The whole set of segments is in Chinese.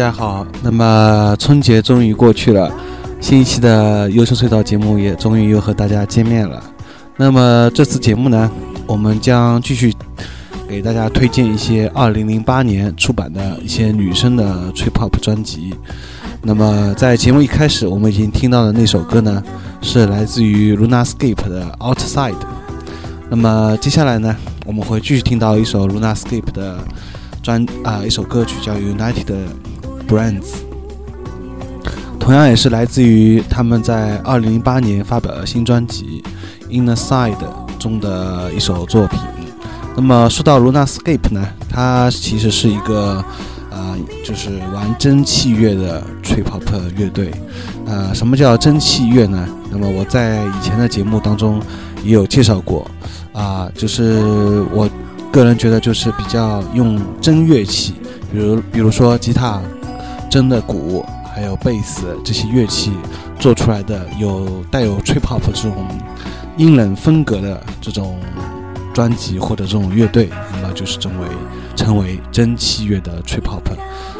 大家好那么春节终于过去了新一期的优秀隧道节目也终于又和大家见面了。那么这次节目呢我们将继续给大家推荐一些二零零八年出版的一些女生的吹泡泡专辑。那么在节目一开始我们已经听到的那首歌呢是来自于 luna skip 的。outside 那么接下来呢我们会继续听到一首 luna skip 的专啊一首歌曲叫 united Brands，同样也是来自于他们在二零零八年发表的新专辑《Inner Side》中的一首作品。那么说到 Lunascape 呢，它其实是一个啊，就是玩蒸汽乐的 trip hop 乐队。呃，什么叫蒸汽乐呢？那么我在以前的节目当中也有介绍过，啊、就是我个人觉得就是比较用真乐器，比如比如说吉他、真的鼓，还有贝斯这些乐器做出来的有带有 trip hop 这种阴冷风格的这种专辑或者这种乐队，那么就是称为称为蒸汽乐的 trip hop。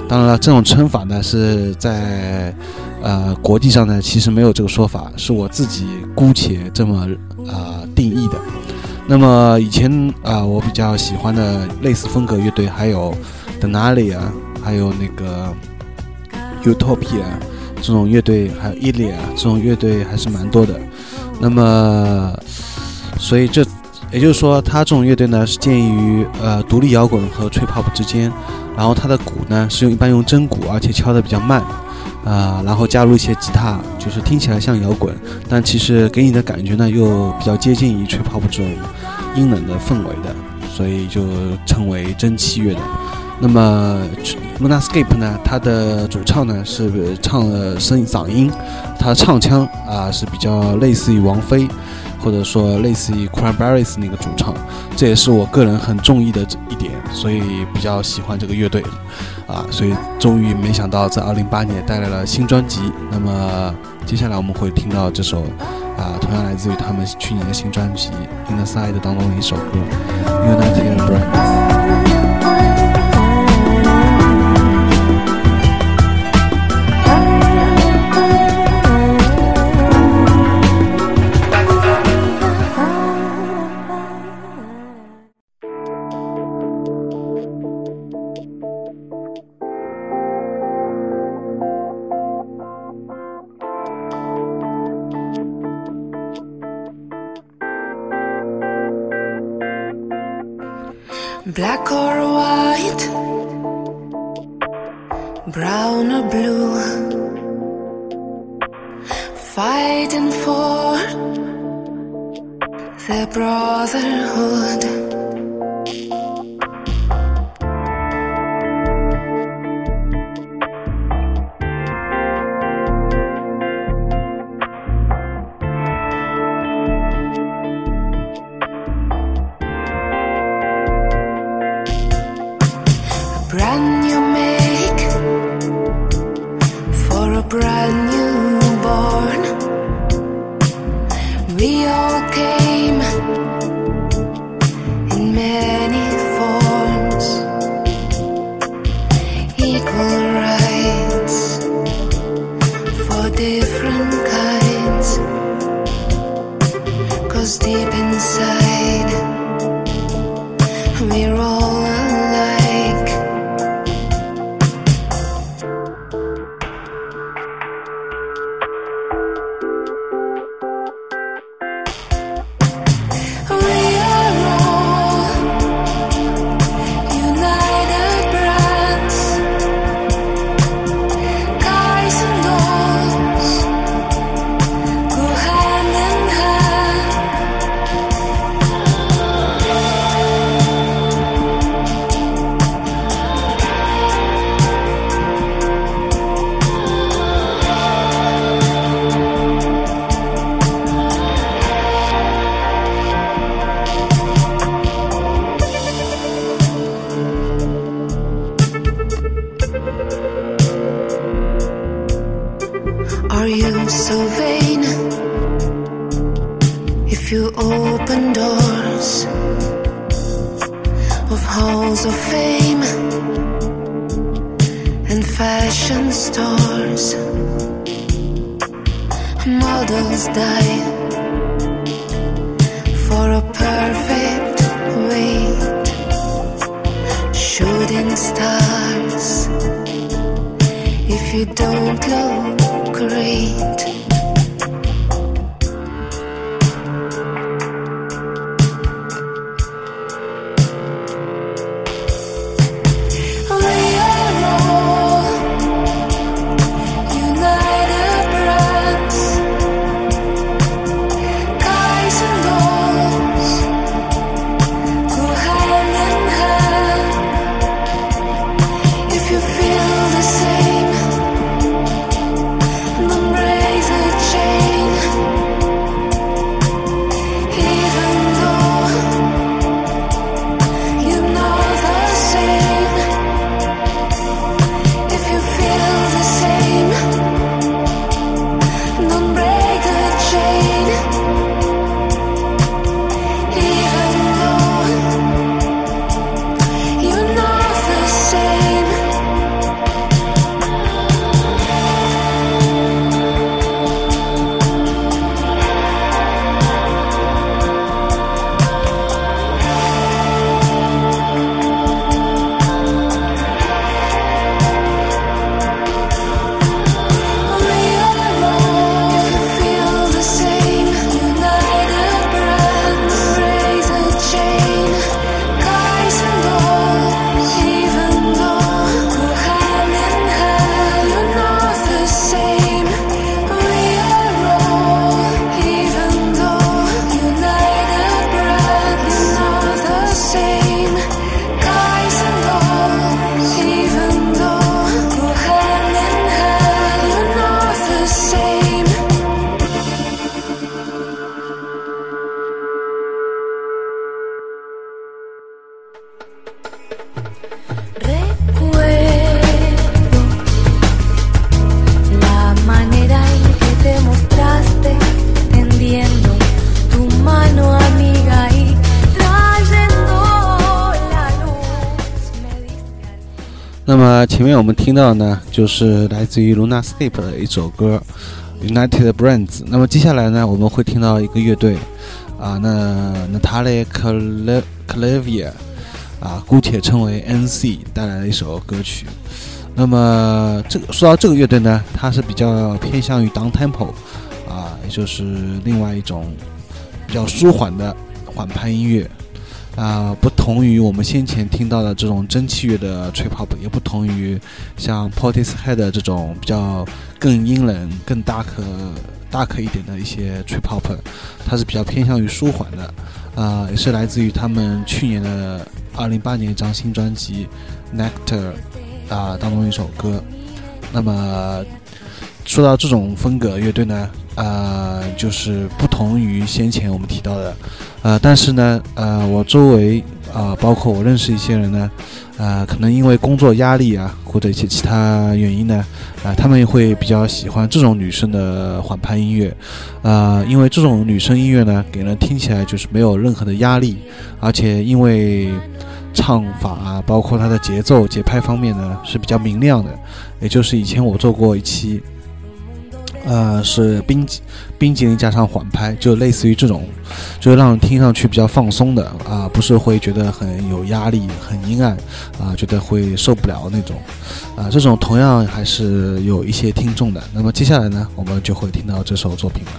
当然了，这种称法呢是在呃国际上呢其实没有这个说法，是我自己姑且这么啊、定义的。那么以前啊、我比较喜欢的类似风格乐队还有 The Nali 啊，还有那个 Utopia 这种乐队，还有 Ilia 这种乐队还是蛮多的。那么，所以这也就是说，它这种乐队呢是介于呃独立摇滚和 trip hop 之间，然后它的鼓呢是用一般用真鼓，而且敲得比较慢，啊、然后加入一些吉他，就是听起来像摇滚，但其实给你的感觉呢又比较接近于 trip hop 这种阴冷的氛围的，所以就称为蒸汽乐的。那么 Lunascape 呢，它的主唱呢是唱的声嗓音，他唱腔啊是比较类似于王菲，或者说类似于 Cranberries 那个主唱，这也是我个人很中意的一点，所以比较喜欢这个乐队，啊，所以终于没想到在2008年带来了新专辑。那么接下来我们会听到这首啊，同样来自于他们去年的新专辑《In the Side》当中的一首歌《United Brand》。Brand new 那么前面我们听到的呢，就是来自于 Luna Sleep 的一首歌，United Brands。那么接下来呢，我们会听到一个乐队，啊，那 Natalia Clavier，啊，姑且称为 NC 带来的一首歌曲。那么这个说到这个乐队呢，它是比较偏向于 down tempo，啊，也就是另外一种比较舒缓的缓拍音乐。啊，不同于我们先前听到的这种蒸汽乐的 trip hop，也不同于像 Portishead 这种比较更阴冷、更大可大可一点的一些 trip hop，它是比较偏向于舒缓的。啊，也是来自于他们去年的2008年一张新专辑《Nectar》啊当中一首歌。那么说到这种风格乐队呢？呃，就是不同于先前我们提到的，呃，但是呢，呃，我周围啊，包括我认识一些人呢，呃，可能因为工作压力啊，或者一些其他原因呢，啊，他们也会比较喜欢这种女生的缓拍音乐，啊，因为这种女生音乐呢，给人听起来就是没有任何的压力，而且因为唱法啊，包括它的节奏节拍方面呢，是比较明亮的，也就是以前我做过一期。呃，是冰冰激凌加上缓拍，就类似于这种，就让人听上去比较放松的啊，不是会觉得很有压力、很阴暗啊，觉得会受不了那种啊，这种同样还是有一些听众的。那么接下来呢，我们就会听到这首作品了。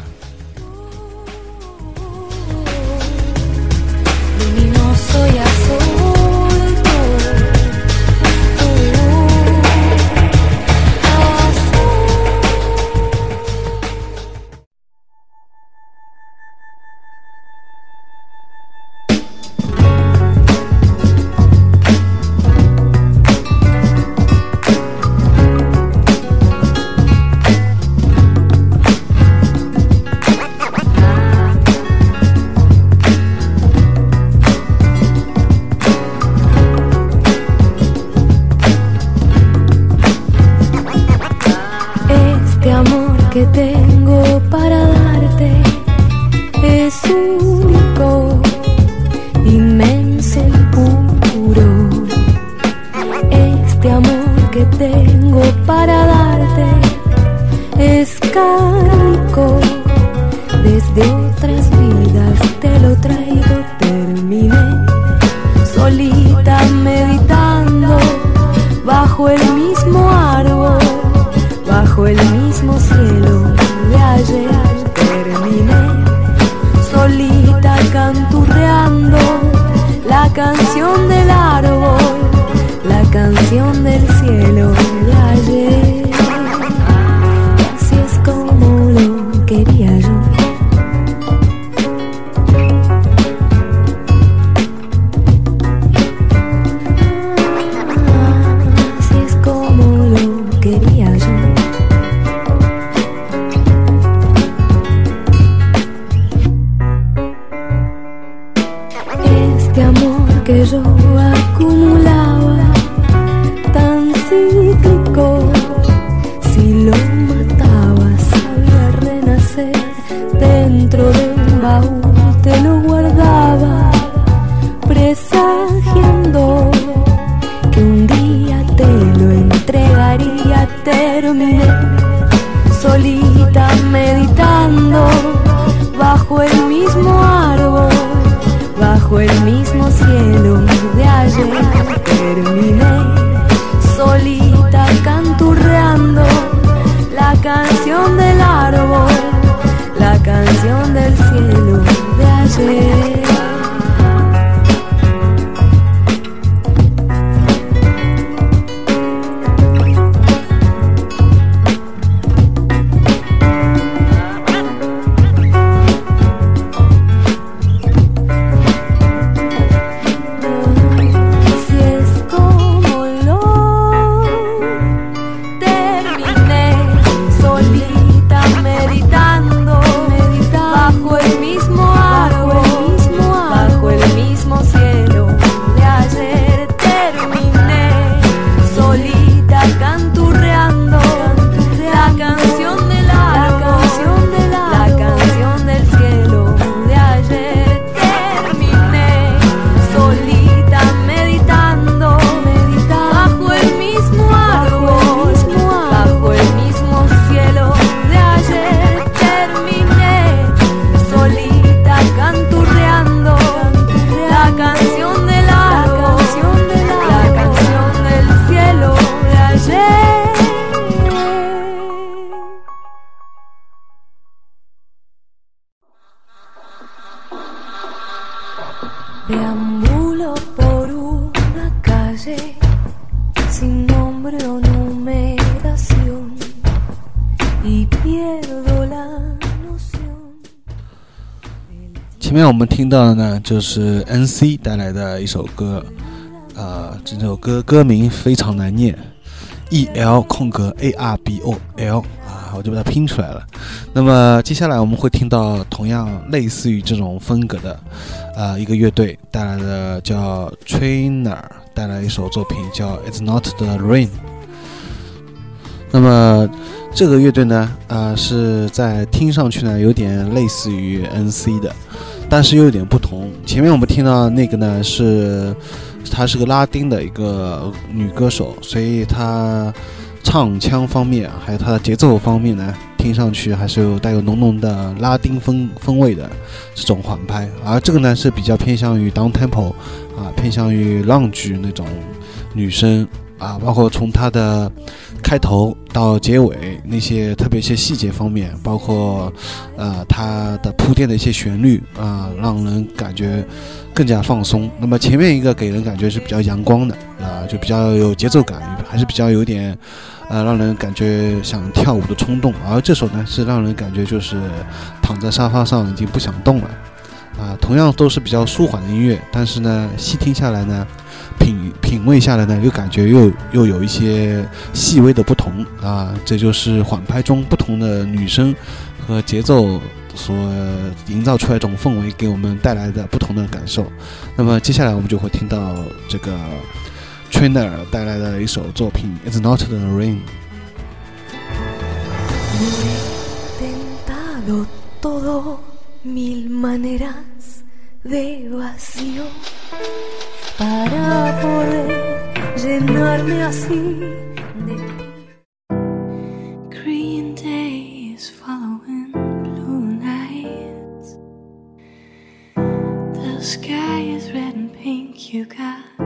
mismo árbol, bajo el mismo cielo de ayer. Terminé, solita canturreando la canción del árbol, la canción del solita meditando bajo el mismo árbol, bajo el mismo 到的呢，就是 N.C 带来的一首歌，呃，这首歌歌名非常难念，E.L 空格 A.R.B.O.L 啊，我就把它拼出来了。那么接下来我们会听到同样类似于这种风格的，呃，一个乐队带来的叫 Trainer 带来一首作品叫 It's Not the Rain。那么这个乐队呢，啊、是在听上去呢有点类似于 N.C 的。但是又有点不同。前面我们听到那个呢是，她是个拉丁的一个女歌手，所以她唱腔方面还有她的节奏方面呢，听上去还是有带有浓浓的拉丁风风味的这种缓拍。而这个呢是比较偏向于 down tempo 啊，偏向于 lounge 那种女生啊，包括从她的开头到结尾那些特别一些细节方面，包括呃它的铺垫的一些旋律啊、让人感觉更加放松。那么前面一个给人感觉是比较阳光的啊、就比较有节奏感，还是比较有点呃让人感觉想跳舞的冲动。而这首呢是让人感觉就是躺在沙发上已经不想动了啊、同样都是比较舒缓的音乐，但是呢细听下来呢。品味下来呢，又感觉又又有一些细微的不同啊，这就是缓拍中不同的女声和节奏所营造出来这种氛围给我们带来的不同的感受。那么接下来我们就会听到这个 Trainer 带来的一首作品《It's Not the Rain》。Para poder llenarme así de green days following blue nights. The sky is red and pink, you got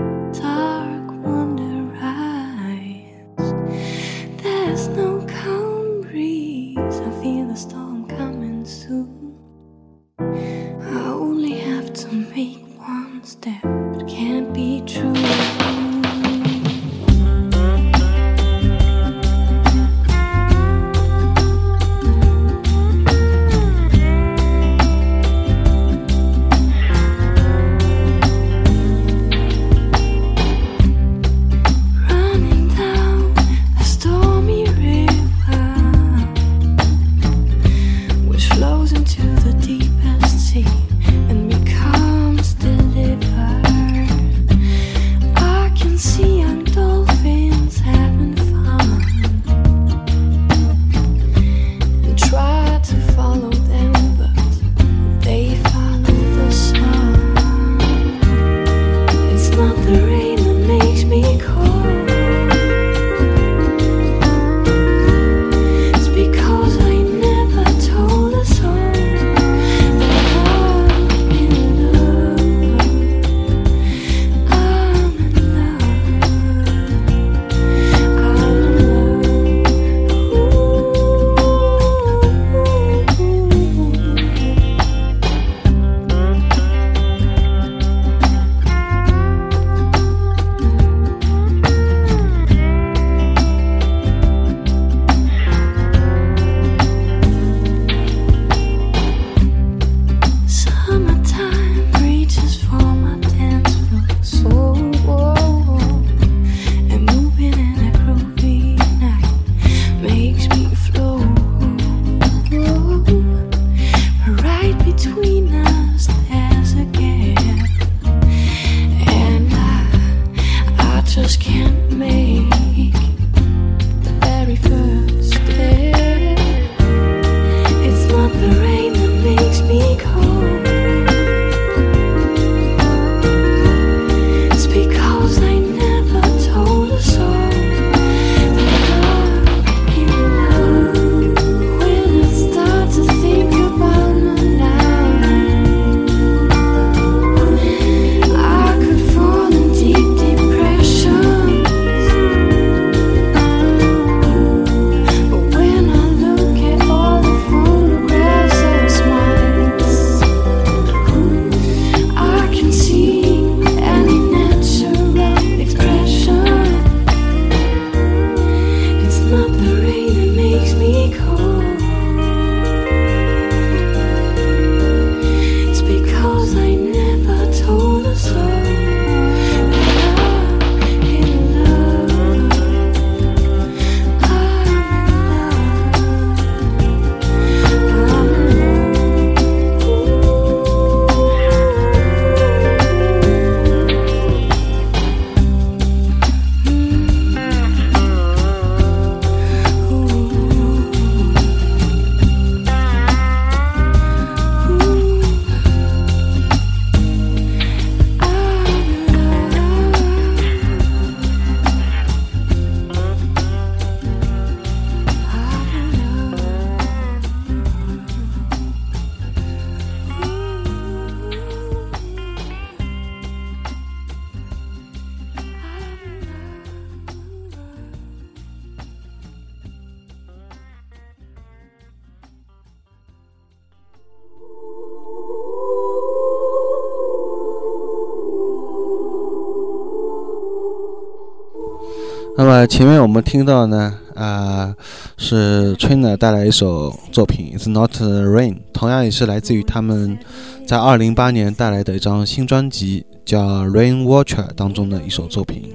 那么前面我们听到呢，啊、是 Trina 带来一首作品《It's Not Rain》，同样也是来自于他们在2008年带来的一张新专辑叫《Rainwater》当中的一首作品。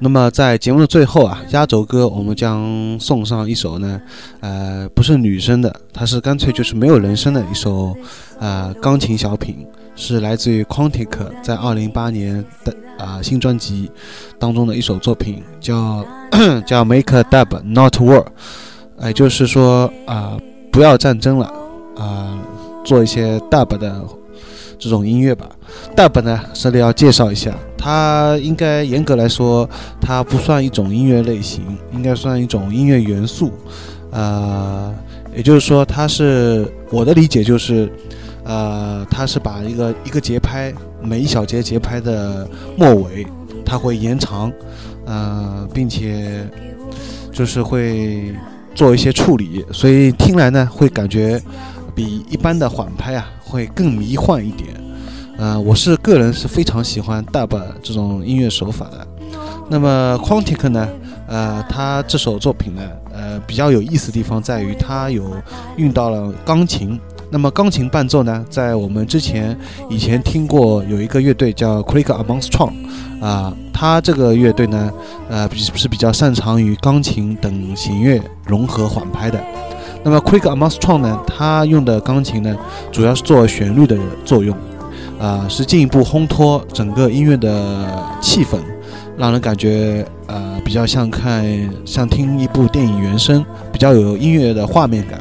那么在节目的最后啊，压轴歌我们将送上一首呢，呃，不是女生的，它是干脆就是没有人声的一首，呃，钢琴小品，是来自于 Quantic 在2008年的啊、新专辑当中的一首作品，叫叫 Make a Dub Not War，也就是说啊、不要战争了啊、做一些 dub 的这种音乐吧。dub 呢，这里要介绍一下，它应该严格来说，它不算一种音乐类型，应该算一种音乐元素。呃，也就是说，它是我的理解就是，呃，它是把一个一个节拍每一小节节拍的末尾，它会延长，呃，并且就是会做一些处理，所以听来呢会感觉比一般的缓拍啊会更迷幻一点。呃，我是个人是非常喜欢 dub 这种音乐手法的。那么 Quantic 呢，呃，他这首作品呢，呃，比较有意思的地方在于它有用到了钢琴。那么钢琴伴奏呢，在我们之前以前听过有一个乐队叫 Craig Armstrong，啊、他这个乐队呢，呃，比是比较擅长于钢琴等弦乐融合缓拍的。那么 Craig Armstrong 呢，他用的钢琴呢，主要是做旋律的作用，啊、是进一步烘托整个音乐的气氛，让人感觉呃比较像看像听一部电影原声，比较有音乐的画面感。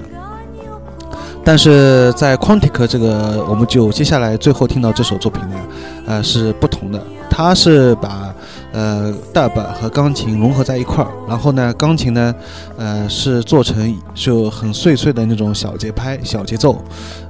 但是在 Quantic 这个，我们就接下来最后听到这首作品呢，呃是不同的，它是把呃 dub 和钢琴融合在一块儿，然后呢，钢琴呢，呃是做成就很碎碎的那种小节拍、小节奏，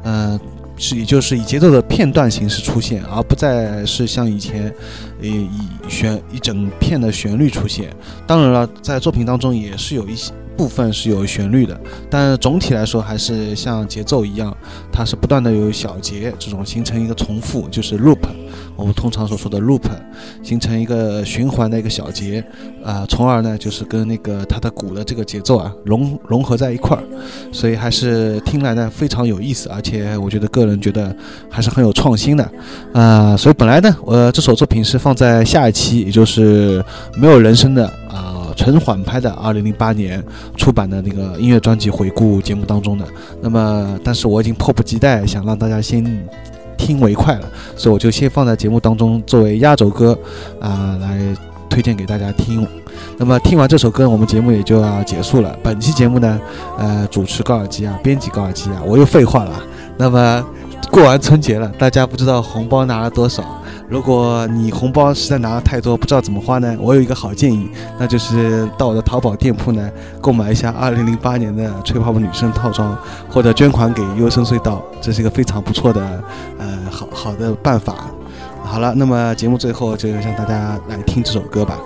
呃。是，也就是以节奏的片段形式出现，而不再是像以前，呃，以旋一整片的旋律出现。当然了，在作品当中也是有一些部分是有旋律的，但总体来说还是像节奏一样，它是不断的有小节这种形成一个重复，就是 loop，我们通常所说的 loop，形成一个循环的一个小节，啊、从而呢就是跟那个它的鼓的这个节奏啊融融合在一块儿，所以还是听来呢非常有意思，而且我觉得个人觉得还是很有创新的，啊、所以本来呢我这首作品是放在下一期，也就是没有人声的啊。纯缓拍的，二零零八年出版的那个音乐专辑回顾节目当中的。那么，但是我已经迫不及待想让大家先听为快了，所以我就先放在节目当中作为压轴歌啊、来推荐给大家听。那么听完这首歌，我们节目也就要结束了。本期节目呢，呃，主持高尔基啊，编辑高尔基啊，我又废话了。那么过完春节了，大家不知道红包拿了多少。如果你红包实在拿的太多，不知道怎么花呢？我有一个好建议，那就是到我的淘宝店铺呢购买一下2008年的吹泡泡女生套装，或者捐款给优生隧道，这是一个非常不错的呃好好的办法。好了，那么节目最后就让大家来听这首歌吧。